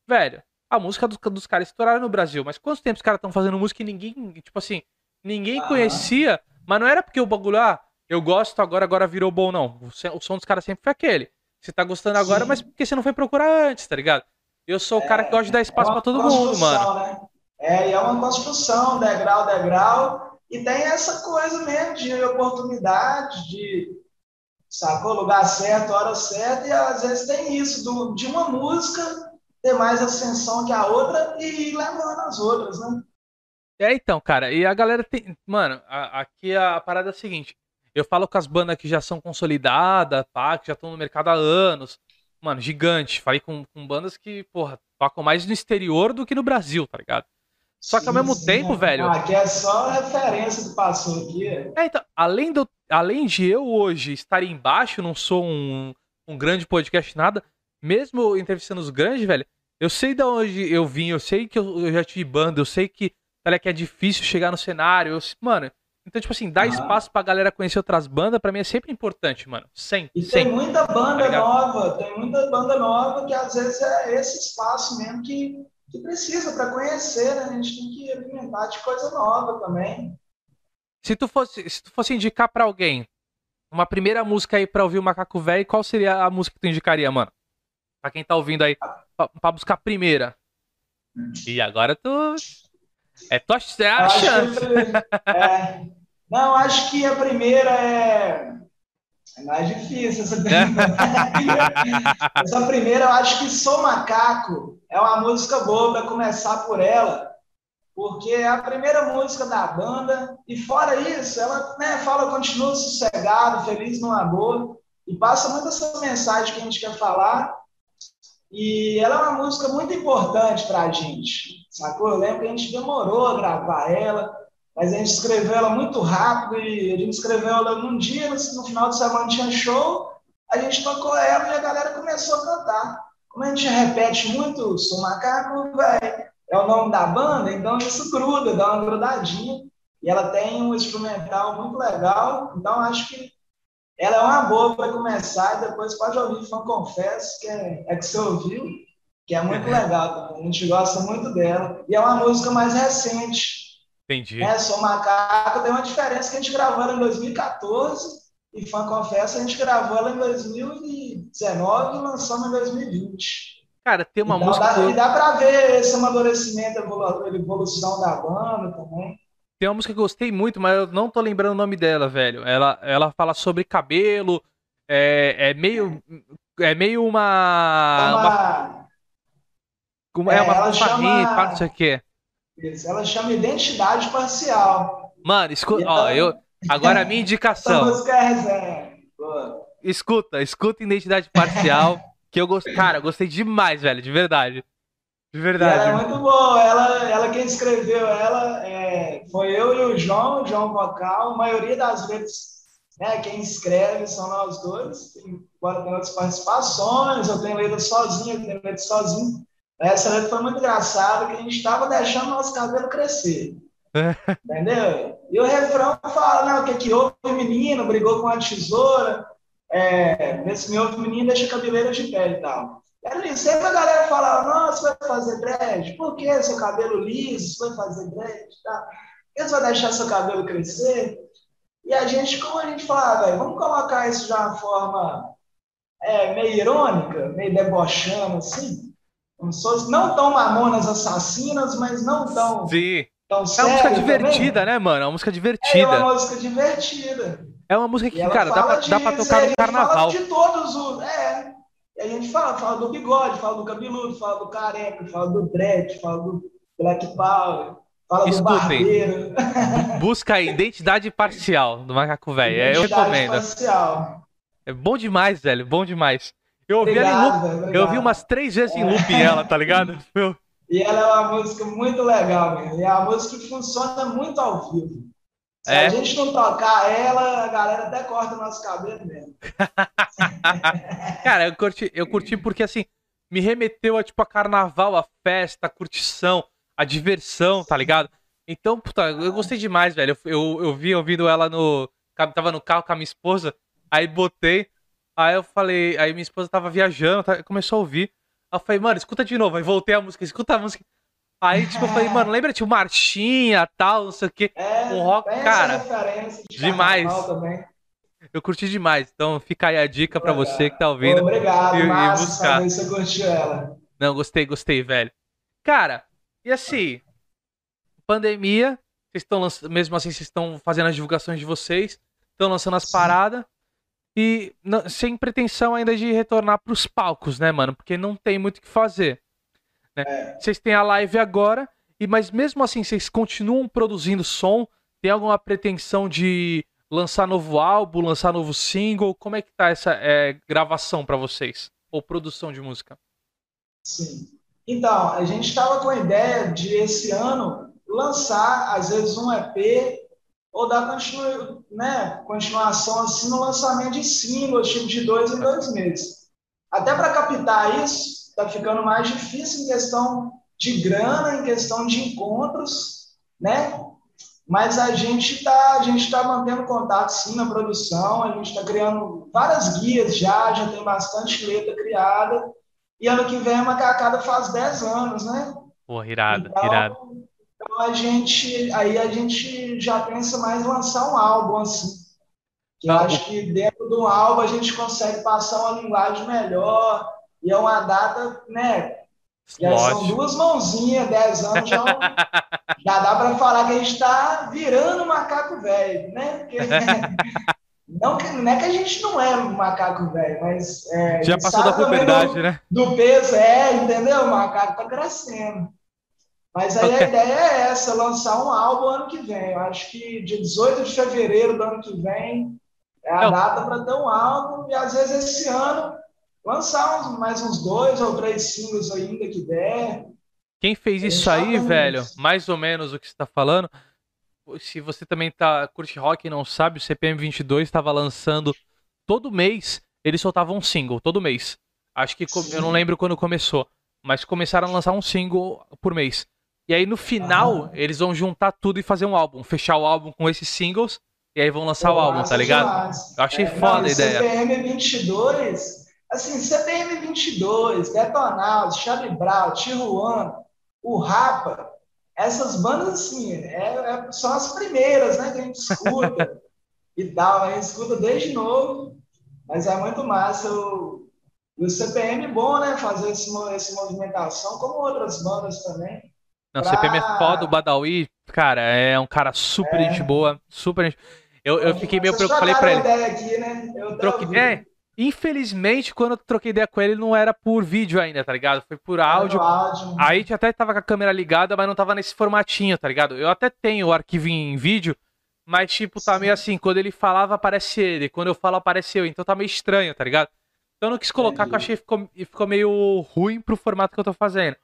Velho, a música dos, dos caras estouraram no Brasil. Mas quanto tempo os caras estão fazendo música e ninguém, tipo assim, ninguém ah. conhecia, mas não era porque o bagulho, ah, eu gosto agora, agora virou bom, não. O, som dos caras sempre foi aquele. Você tá gostando agora, Sim. mas porque você não foi procurar antes, tá ligado? Eu sou o cara que gosta de dar espaço é para todo mundo, mano. Né? É, e é uma construção, degrau, degrau. E tem essa coisa mesmo de oportunidade, de sacou? Lugar certo, hora certa, e às vezes tem isso, do, de uma música ter mais ascensão que a outra e ir levando as outras, né? É, então, cara, e a galera tem. Mano, a, aqui a, a, parada é a seguinte: eu falo com as bandas que já são consolidadas, pá, que já estão no mercado há anos. Mano, gigante. Falei com, com bandas que, porra, tocam mais no exterior do que no Brasil, tá ligado? Só que ao mesmo sim, tempo, velho. Aqui é só referência do passou aqui. É, então, além, do, além de eu hoje estar embaixo, não sou um, um grande podcast, nada, mesmo entrevistando os grandes, velho, eu sei de onde eu vim, eu sei que eu, eu já tive banda, eu sei que, tá, que é difícil chegar no cenário. Eu, mano, então, tipo assim, dar ah. espaço pra galera conhecer outras bandas, pra mim é sempre importante, mano. Sempre. E sempre. tem muita banda tá nova, tem muita banda nova que às vezes é esse espaço mesmo que, que precisa para conhecer, né? A gente tem que alimentar de coisa nova também. Se tu fosse, se tu fosse indicar para alguém uma primeira música aí pra ouvir o Macaco Velho, qual seria a música que tu indicaria, mano? Pra quem tá ouvindo aí, pra, pra buscar a primeira. E agora tu. É, tua, é a acho chance. Que, é, não, acho que a primeira é. É mais difícil essa primeira. essa primeira, eu acho que Sou Macaco é uma música boa para começar por ela, porque é a primeira música da banda, e fora isso, ela né, fala continua sossegado, feliz no amor, e passa muito essa mensagem que a gente quer falar, e ela é uma música muito importante para a gente, sacou? Eu lembro que a gente demorou a gravar ela, mas a gente escreveu ela muito rápido e a gente escreveu ela num dia, no, final de semana tinha show, a gente tocou ela e a galera começou a cantar. Como a gente repete muito, sou macaco, velho, é o nome da banda, então isso gruda, dá uma grudadinha. E ela tem um instrumental muito legal, então acho que ela é uma boa para começar e depois pode ouvir Fã Confesso, que é, é que você ouviu, que é muito legal também. A gente gosta muito dela. E é uma música mais recente. Entendi. É, Sou Macaco, tem uma diferença que a gente gravou ela em 2014 e Fã Confesso a gente gravou ela em 2019 e lançamos em 2020. Cara, tem uma então, música. Dá, e dá pra ver esse amadurecimento, a evolução da banda também. Tem uma música que eu gostei muito, mas eu não tô lembrando o nome dela, velho. Ela, ela fala sobre cabelo. É, é meio. É meio uma. uma... É, é uma fanfarrinha, chama... não sei o quê. Ela chama identidade parcial. Mano, escuta. Então... Ó, eu. Agora a minha indicação. música é Escuta, escuta identidade parcial. que eu gostei. Cara, eu gostei demais, velho, de verdade. De verdade. E ela é muito boa. Ela, ela quem escreveu ela é, foi eu e o João, o João Vocal. A maioria das vezes, né, quem escreve são nós dois. Tem, agora tem outras participações, eu tenho letra sozinho, eu tenho letra sozinho. Essa letra foi muito engraçada, que a gente estava deixando nosso cabelo crescer. entendeu? E o refrão fala, não, o que que houve, menino, brigou com a tesoura, é, esse meu menino deixa cabeleira de pele e tal. Era sempre a galera falava, nossa, vai fazer dread? Por que seu cabelo liso? Você vai fazer dread? Tá? Você vai deixar seu cabelo crescer? E a gente, como a gente falava, vamos colocar isso de uma forma é, meio irônica, meio debochando, assim. Não tão mamonas assassinas, mas não tão. Sim. Tão é uma música divertida, também. né, mano? É uma música divertida. É uma música divertida. É uma música que, cara, dá pra, dá pra tocar no carnaval. De todos os. É. E a gente fala, fala do bigode, fala do cabeludo, fala do careca, fala do dread, fala do black power. Fala Escutem. Busca a identidade parcial do macaco velho. É, eu recomendo. Parcial. É bom demais, velho. Bom demais. Eu ouvi obrigado, ela em loop. Eu ouvi umas três vezes em loop é. ela, tá ligado? Meu. E ela é uma música muito legal. E é uma música que funciona muito ao vivo. Se é. a gente não tocar ela, a galera até corta o nosso cabelo mesmo. Cara, eu curti, eu curti porque assim, me remeteu a tipo a carnaval, a festa, a curtição, a diversão, tá ligado? Então, puta, eu gostei demais, velho. Eu, eu, eu vi ouvindo ela no. Tava no carro com a minha esposa. Aí botei. Aí eu falei. Aí minha esposa tava viajando, tá, começou a ouvir. Aí eu falei, mano, escuta de novo. Aí voltei a música, escuta a música. Aí, tipo, eu falei, mano, lembra, tipo, Marchinha, tal, não sei o quê. É, um rock, cara. De demais. Eu curti demais. Então fica aí a dica para você que tá ouvindo. Obrigado, e, massa, e buscar. você curtiu ela. Não, gostei, gostei, velho. Cara, e assim, pandemia, vocês estão lançando, mesmo assim, vocês estão fazendo as divulgações de vocês, estão lançando as paradas. E não, sem pretensão ainda de retornar para os palcos, né, mano? Porque não tem muito o que fazer. Né? É. Vocês têm a live agora, e mas mesmo assim, vocês continuam produzindo som? Tem alguma pretensão de lançar novo álbum, lançar novo single? Como é que tá essa é, gravação para vocês? Ou produção de música? Sim. Então, a gente estava com a ideia de esse ano lançar, às vezes, um EP ou dar continu, né, continuação assim no lançamento de singles, tipo de dois em dois meses. Até para captar isso, está ficando mais difícil em questão de grana, em questão de encontros, né? Mas a gente está tá mantendo contato sim na produção, a gente está criando várias guias já, já tem bastante letra criada. E ano que vem a Macacada faz 10 anos, né? Pô, irado, então, irado. Então a gente, aí a gente já pensa mais em lançar um álbum assim. Que eu acho que dentro do álbum a gente consegue passar uma linguagem melhor. E é uma data, né? Já são duas mãozinhas, 10 anos, já, já dá para falar que a gente está virando macaco velho, né? Porque, não, não é que a gente não é macaco velho, mas. É, já passou da puberdade, do, né? Do peso, é, entendeu? O macaco tá crescendo. Mas aí a ideia é essa, lançar um álbum ano que vem. Eu acho que dia 18 de fevereiro do ano que vem é a data para ter um álbum, e às vezes esse ano lançar uns, mais uns dois ou três singles ainda que der. Quem fez isso aí, velho, isso. mais ou menos o que você está falando, se você também tá curte rock e não sabe, o CPM 22 estava lançando todo mês, eles soltavam um single todo mês. Acho que Sim. eu não lembro quando começou, mas começaram a lançar um single por mês. E aí no final, ah. eles vão juntar tudo e fazer um álbum, fechar o álbum com esses singles e aí vão lançar Pô, o álbum, tá ligado? Eu achei é, foda não, a ideia. CPM 22, assim, CPM 22, Detonautas, Charlie Brown, Tijuana, o Rapa, essas bandas, assim, é, é, são as primeiras, né, que a gente escuta e tal, a gente escuta desde novo, mas é muito massa o, o CPM bom, né, fazer esse, essa movimentação, como outras bandas também. Não, pra... CPM é foda, o Badawi, cara, é um cara super é. gente boa, super gente... Eu, eu fiquei meio preocupado, falei pra ele... Ideia aqui, né? Eu Troque... É, Infelizmente, quando eu troquei ideia com ele, não era por vídeo ainda, tá ligado? Foi por áudio. áudio. Aí a gente até tava com a câmera ligada, mas não tava nesse formatinho, tá ligado? Eu até tenho o arquivo em vídeo, mas tipo, tá Sim. meio assim, quando ele falava, aparece ele. Quando eu falo, aparece eu. Então tá meio estranho, tá ligado? Então eu não quis colocar, Entendi. que eu achei que ficou, ficou meio ruim pro formato que eu tô fazendo.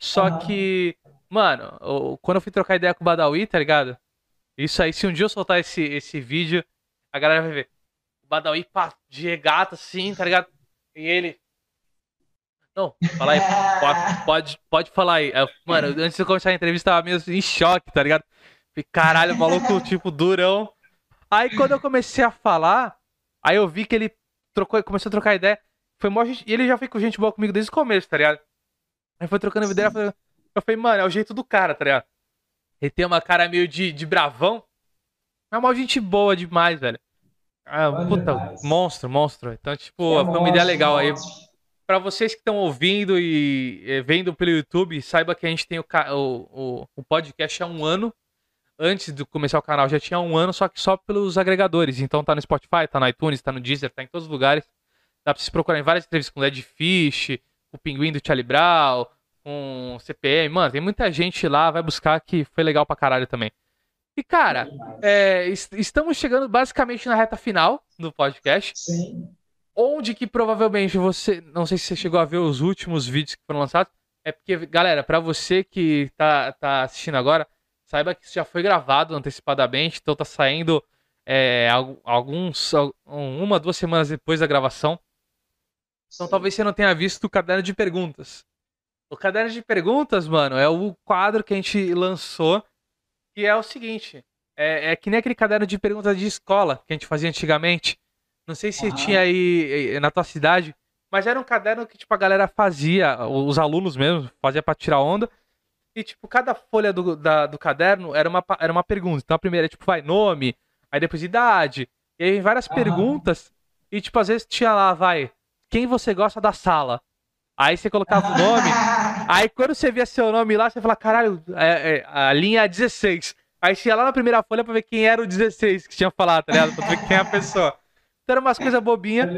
Só ah. que, mano, quando eu fui trocar ideia com o Badawi, tá ligado? Isso aí, se um dia eu soltar esse, esse vídeo, a galera vai ver. Badawi pá, de regata, assim, tá ligado? E ele. Não, fala aí, pode, pode, pode falar aí. Mano, antes de eu começar a entrevista, eu tava meio em choque, tá ligado? Falei, caralho, maluco, tipo, durão. Aí quando eu comecei a falar, aí eu vi que ele trocou, começou a trocar ideia. Foi mó gente, e ele já foi com gente boa comigo desde o começo, tá ligado? Aí foi trocando ideia, eu falei, mano, é o jeito do cara, tá ligado? Ele tem uma cara meio de, de bravão. É uma gente boa demais, velho. Ah, puta, demais. monstro, monstro. Então, tipo, é foi uma ideia legal aí. Para vocês que estão ouvindo e, vendo pelo YouTube, saiba que a gente tem o, o, o podcast há um ano. Antes de começar o canal já tinha um ano, só que só pelos agregadores. Então tá no Spotify, tá no iTunes, tá no Deezer, tá em todos os lugares. Dá pra vocês procurarem várias entrevistas com o Led Fish, o Pinguim do Charlie Brown, com CPM. Mano, tem muita gente lá, vai buscar que foi legal pra caralho também. E, cara, é, estamos chegando basicamente na reta final do podcast. Sim. Onde que provavelmente você. Não sei se você chegou a ver os últimos vídeos que foram lançados. É porque, galera, para você que tá, tá assistindo agora, saiba que isso já foi gravado antecipadamente, então tá saindo é, alguns. uma, duas semanas depois da gravação. Então Sim. talvez você não tenha visto o caderno de perguntas. O caderno de perguntas, mano, é o quadro que a gente lançou que é o seguinte: é, é, que nem aquele caderno de perguntas de escola que a gente fazia antigamente. Não sei se tinha aí na tua cidade, mas era um caderno que tipo a galera fazia, os alunos mesmo, fazia para tirar onda. E tipo, cada folha do, da, do caderno era uma, era uma pergunta. Então a primeira é tipo, vai, nome, aí depois idade, e aí várias perguntas. E tipo, às vezes tinha lá, vai, quem você gosta da sala? Aí você colocava o nome. Aí quando você via seu nome lá, você fala, caralho, é, é, a linha é 16. Aí você ia lá na primeira folha pra ver quem era o 16 que tinha falado, tá ligado? Pra ver quem é a pessoa. Então era umas coisas bobinhas.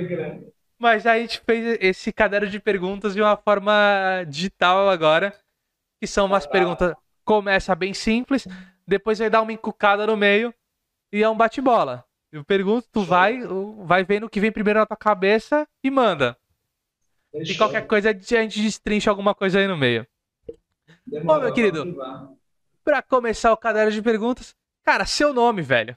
Mas aí a gente fez esse caderno de perguntas de uma forma digital agora. Que são umas perguntas. Começa bem simples, depois vai dar uma encucada no meio e é um bate-bola. Eu pergunto, tu vai, vai vendo o que vem primeiro na tua cabeça e manda. Deixa e qualquer coisa a gente destrincha alguma coisa aí no meio. Demorou, Bom, meu querido, pra começar o caderno de perguntas, cara, seu nome, velho.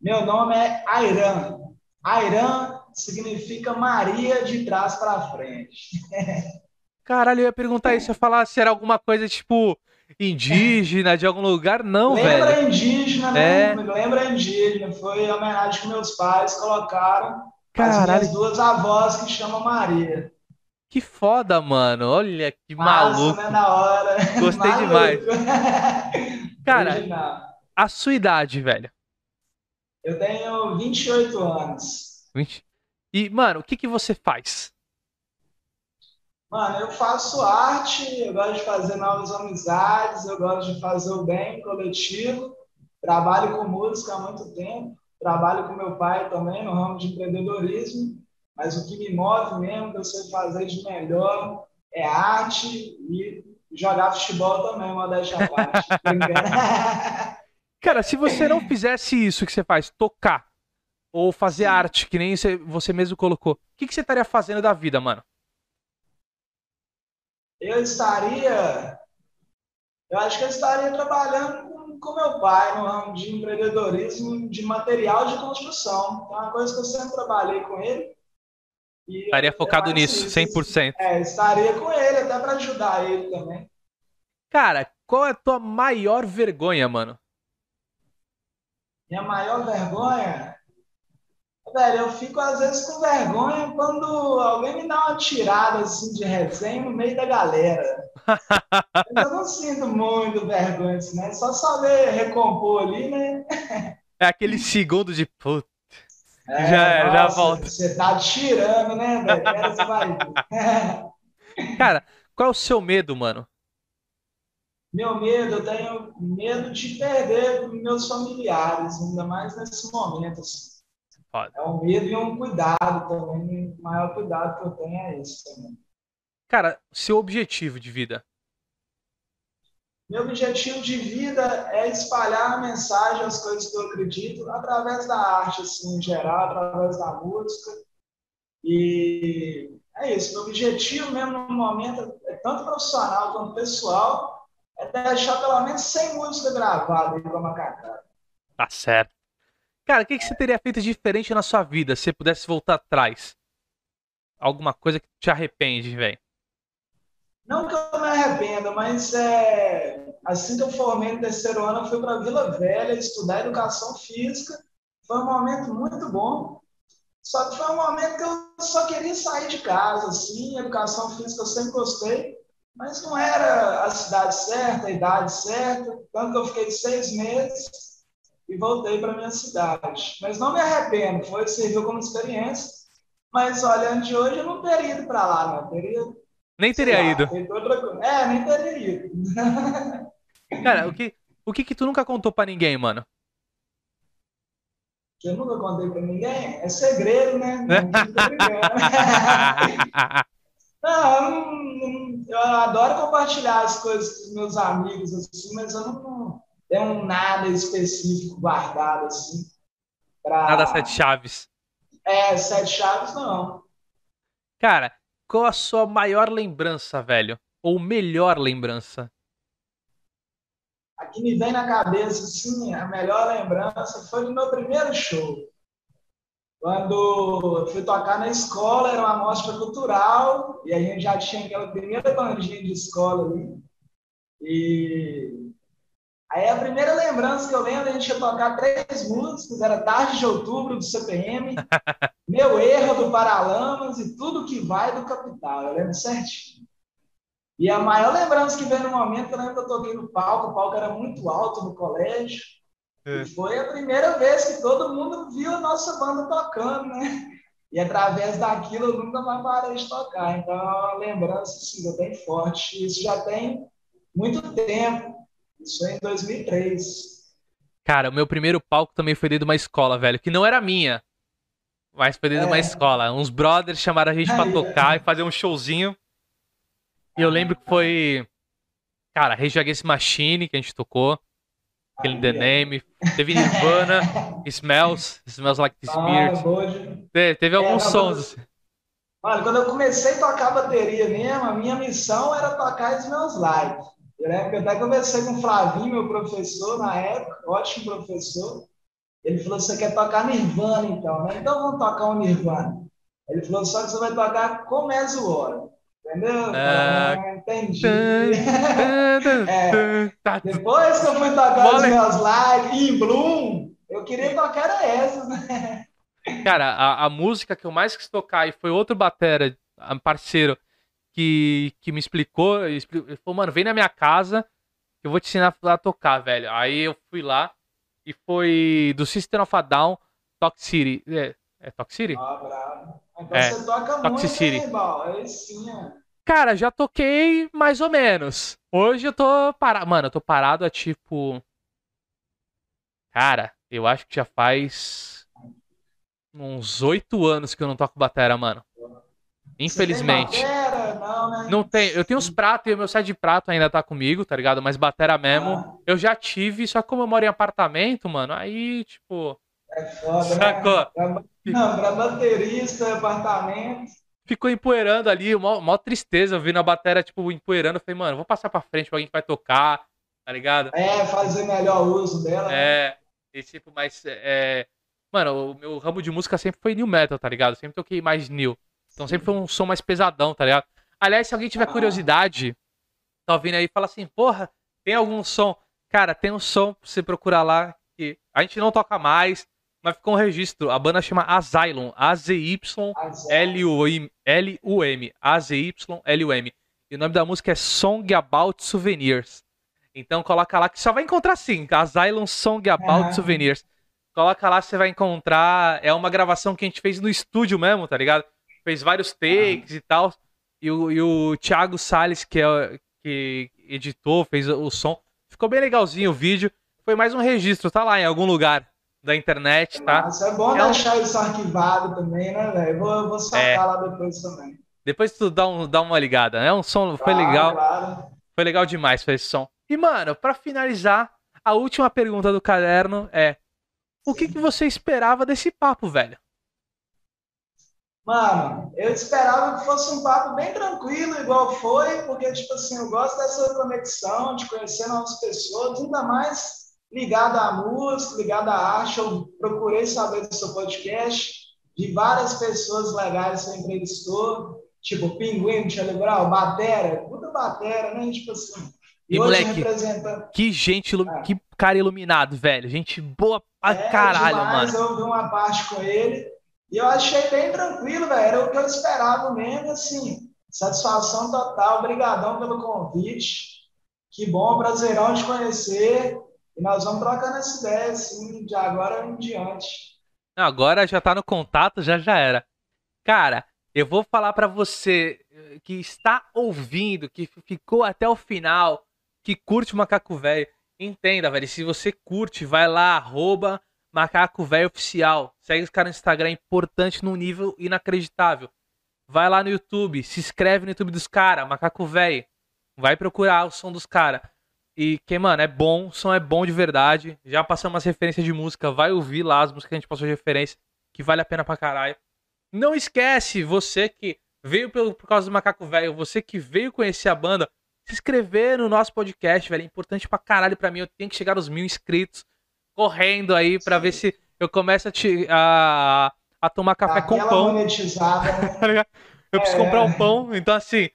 Meu nome é Airan. Airan significa Maria de trás para frente. Caralho, eu ia perguntar isso, eu ia falar se era alguma coisa tipo indígena de algum lugar, não, lembra velho. Lembra indígena, né? É... Lembra indígena, foi a homenagem que meus pais colocaram Caralho. As minhas duas avós que chamam Maria. Que foda, mano. Olha que Massa, maluco. Né, na hora. Gostei demais. Cara, a sua idade, velho. Eu tenho 28 anos. 20? E, mano, o que, que você faz? Mano, eu faço arte, eu gosto de fazer novas amizades, eu gosto de fazer o bem coletivo, trabalho com música há muito tempo. Trabalho com meu pai também no ramo de empreendedorismo, mas o que me move mesmo, que eu sei fazer de melhor, é arte e jogar futebol também, uma das parte. Cara, se você não fizesse isso que você faz, tocar, ou fazer Sim. arte, que nem você mesmo colocou, o que, que você estaria fazendo da vida, mano? Eu estaria. Eu acho que eu estaria trabalhando com meu pai no ramo de empreendedorismo de material de construção. É uma coisa que eu sempre trabalhei com ele. estaria focado nisso, isso, 100%. É, estaria com ele, até para ajudar ele também. Cara, qual é a tua maior vergonha, mano? Minha maior vergonha? Velho, eu fico às vezes com vergonha quando alguém me dá uma tirada assim de resenha no meio da galera. Eu não sinto muito vergonha assim, né? Só saber recompor ali, né? É aquele segundo de puta. É, já, nossa, já volta. Você tá tirando, né, velho? Cara, qual é o seu medo, mano? Meu medo, eu tenho medo de perder meus familiares, ainda mais nesse momento. Assim. É um medo e um cuidado também. O maior cuidado que eu tenho é esse também. Cara, seu objetivo de vida? Meu objetivo de vida é espalhar a mensagem, as coisas que eu acredito, através da arte, assim, em geral, através da música. E é isso. Meu objetivo mesmo no momento, é tanto profissional quanto pessoal, é deixar pelo menos 100 músicas gravadas a Macacada. Tá certo. Cara, o que, que você teria feito diferente na sua vida se você pudesse voltar atrás? Alguma coisa que te arrepende, velho? Não que eu me arrependa, mas é, assim que eu formei no terceiro ano, eu fui para Vila Velha estudar educação física. Foi um momento muito bom. Só que foi um momento que eu só queria sair de casa, assim. Educação física eu sempre gostei, mas não era a cidade certa, a idade certa. Tanto que eu fiquei seis meses e voltei para minha cidade. Mas não me arrependo, foi serviu como experiência. Mas olhando de hoje, eu não teria ido para lá, não. Teria, nem teria lá, ido. É, nem teria ido. Cara, o que, o que que tu nunca contou para ninguém, mano? Que eu nunca contei para ninguém? É segredo, né? Não, eu adoro compartilhar as coisas com os meus amigos, assim, mas eu não tenho nada específico guardado, assim. Pra... Nada sete chaves. É, sete chaves não. Cara, qual a sua maior lembrança, velho? Ou melhor lembrança? A que me vem na cabeça, sim, a melhor lembrança foi do meu primeiro show. Quando fui tocar na escola, era uma mostra cultural, e a gente já tinha aquela primeira bandinha de escola ali. E aí a primeira lembrança que eu lembro, a gente ia tocar três músicas, era Tarde de Outubro do CPM, Meu Erro do Paralamas e Tudo Que Vai do Capital, eu lembro certinho. E a maior lembrança que veio no momento, eu lembro que eu toquei no palco, o palco era muito alto no colégio, é. Foi a primeira vez que todo mundo viu a nossa banda tocando, né? E através daquilo eu nunca mais parei de tocar. Então é uma lembrança assim, bem forte. Isso já tem muito tempo. Isso foi em 2003. Cara, o meu primeiro palco também foi dentro de uma escola, velho, que não era minha. Mas foi dentro é. de uma é. escola. Uns brothers chamaram a gente para tocar é. e fazer um showzinho. E eu lembro que foi. Cara, Rage Against Machine que a gente tocou. Aquele The Name. Teve Nirvana, Smells, Smells Like the Spirit. Ah, teve, teve alguns é, sons. Assim. Olha, quando eu comecei a tocar bateria mesmo, a minha missão era tocar Smells Like. Que eu até conversei com o Flavinho, meu professor na época, ótimo professor. Ele falou: Você quer tocar Nirvana então, né? Então vamos tocar um Nirvana. Ele falou: Só que você vai tocar com Mesoora. Entendeu? Ah, ah entendi. é, depois que eu fui tocar os meus lives em Bloom, eu queria tocar era essas, né? Cara, a, a, música que eu mais quis tocar e foi outro batera, parceiro, que, que me explicou, ele falou, mano, vem na minha casa que eu vou te ensinar a tocar, velho. Aí eu fui lá e foi do System of a Down, Talk City. É, é Talk City? Ah, bravo. Então é, você toca Toxicity. muito, hein, Aí sim, é. Cara, já toquei mais ou menos. Hoje eu tô parado. Mano, eu tô parado há tipo. Cara, eu acho que já faz uns oito anos que eu não toco batera, mano. Infelizmente. Batera? Não, né? não tem. Eu tenho os pratos e o meu set de prato ainda tá comigo, tá ligado? Mas batera mesmo, ah. eu já tive, só que como eu moro em apartamento, mano, aí, tipo. É foda, né? Sacou? né? Pra... Não, pra baterista, apartamento. Ficou empoeirando ali, mó, mó tristeza, eu vi na bateria, tipo, empoeirando. Eu falei, mano, vou passar pra frente pra alguém que vai tocar, tá ligado? É, fazer melhor uso dela. Né? É, né? e tipo, mas. É... Mano, o meu ramo de música sempre foi new metal, tá ligado? Sempre toquei mais new. Então sempre foi um som mais pesadão, tá ligado? Aliás, se alguém tiver ah. curiosidade, tá ouvindo aí, fala assim, porra, tem algum som? Cara, tem um som pra você procurar lá que a gente não toca mais, mas ficou um registro. A banda chama Asylum. A-Z-Y-L-U-M. A-Z-Y-L-U-M. E o nome da música é Song About Souvenirs. Então coloca lá que só vai encontrar sim. Asylum Song About. Souvenirs. Coloca lá, você vai encontrar. É uma gravação que a gente fez no estúdio mesmo, tá ligado? Fez vários takes e tal. E o, e o Thiago Salles, que, é, que editou, fez o som. Ficou bem legalzinho o vídeo. Foi mais um registro, tá lá em algum lugar da internet, tá? Nossa, é bom é deixar um... isso arquivado também, né, velho? Vou, vou sacar é. lá depois também. Depois tu dá, um, dá uma ligada, né? Um som claro, foi legal. Claro. Foi legal demais foi esse som. E, mano, para finalizar, a última pergunta do caderno é: o que, que você esperava desse papo, velho? Mano, eu esperava que fosse um papo bem tranquilo, igual foi, porque, tipo assim, eu gosto dessa conexão, de conhecer novas pessoas, ainda mais ligado à música, ligado à arte. Eu procurei saber do seu podcast, de várias pessoas legais que você entrevistou, tipo Pinguim, Charlie Brown, Batera, puta Batera, né? Tipo assim. E, moleque, representa... que gente, é. que cara iluminado, velho. Gente boa pra é, caralho, demais, mano. Eu vi uma parte com ele e eu achei bem tranquilo, velho. Era o que eu esperava mesmo, assim. Satisfação total. Obrigadão pelo convite. Que bom, prazerão de conhecer. E nós vamos trocando essa ideia, assim, de agora em diante. Agora já tá no contato, já já era. Cara, eu vou falar para você eh, que está ouvindo, que ficou até o final, que curte o Macaco Velho. Entenda, velho. Se você curte, vai lá, arroba Macaco Velho Oficial. Segue os caras no Instagram, é importante num nível inacreditável. Vai lá no YouTube, se inscreve no YouTube dos caras, Macaco Velho. Vai procurar o som dos caras. E que, mano, é bom, o som é bom de verdade. Já passamos umas referências de música, vai ouvir lá as músicas que a gente passou de referência, que vale a pena pra caralho. Não esquece, você que veio pelo, por causa do Macaco Velho, você que veio conhecer a banda, se inscrever no nosso podcast, velho. É importante pra caralho pra mim. Eu tenho que chegar aos mil inscritos correndo aí pra ver se eu começo a, te, a, a tomar café Aquela com pão. Monetizada, né? Tá eu preciso é. comprar um pão, então assim,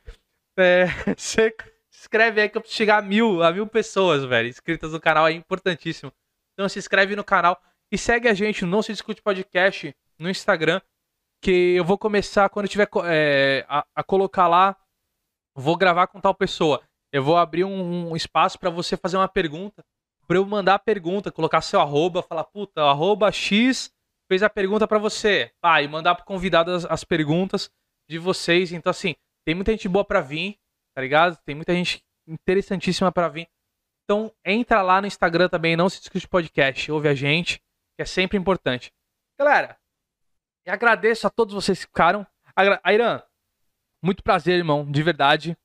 é, você inscreve aí que eu preciso chegar a mil, a mil pessoas, velho, inscritas no canal, é importantíssimo. Então se inscreve no canal e segue a gente no Não Se Discute Podcast no Instagram, que eu vou começar, quando eu tiver é, a, a, colocar lá, vou gravar com tal pessoa. Eu vou abrir um, um espaço para você fazer uma pergunta, para eu mandar a pergunta, colocar seu arroba, falar, puta, arroba X fez a pergunta para você. Ah, e mandar pro convidado as, as perguntas de vocês. Então, assim, tem muita gente boa para vir, tá ligado? Tem muita gente interessantíssima para vir. Então, entra lá no Instagram também, não se discute podcast, ouve a gente, que é sempre importante. Galera, eu agradeço a todos vocês que ficaram. Airan, muito prazer, irmão, de verdade.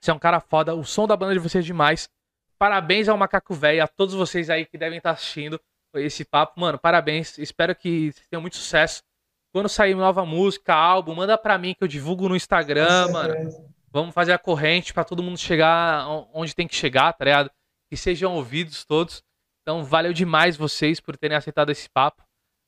Você é um cara foda, o som da banda de vocês é demais. Parabéns ao Macaco Velho, a todos vocês aí que devem estar assistindo esse papo. Mano, parabéns. Espero que tenham muito sucesso. Quando sair nova música, álbum, manda pra mim que eu divulgo no Instagram, mano. Vamos fazer a corrente para todo mundo chegar onde tem que chegar, tá ligado? Que sejam ouvidos todos. Então, valeu demais vocês por terem aceitado esse papo.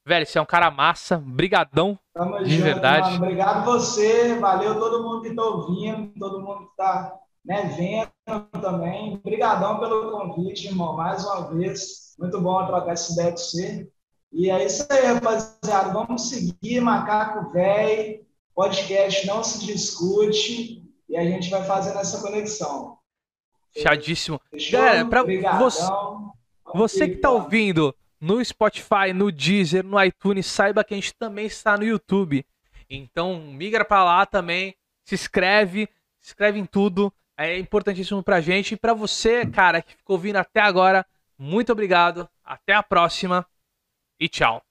Velho, você é um cara massa. Brigadão. Tamo de junto, verdade. Mano. Obrigado você. Valeu todo mundo que tá ouvindo, todo mundo que tá né, vendo também. Obrigadão pelo convite, irmão, mais uma vez. Muito bom trocar essa ideia com você. E é isso aí, rapaziada. Vamos seguir Macaco Velho. Podcast não se discute e a gente vai fazendo essa conexão. Chadíssimo. Galera, pra você, você que tá ouvindo no Spotify, no Deezer, no iTunes, saiba que a gente também está no YouTube. Então, migra para lá também, se inscreve, se inscreve em tudo. É importantíssimo pra gente e pra você, cara, que ficou ouvindo até agora. Muito obrigado. Até a próxima e tchau.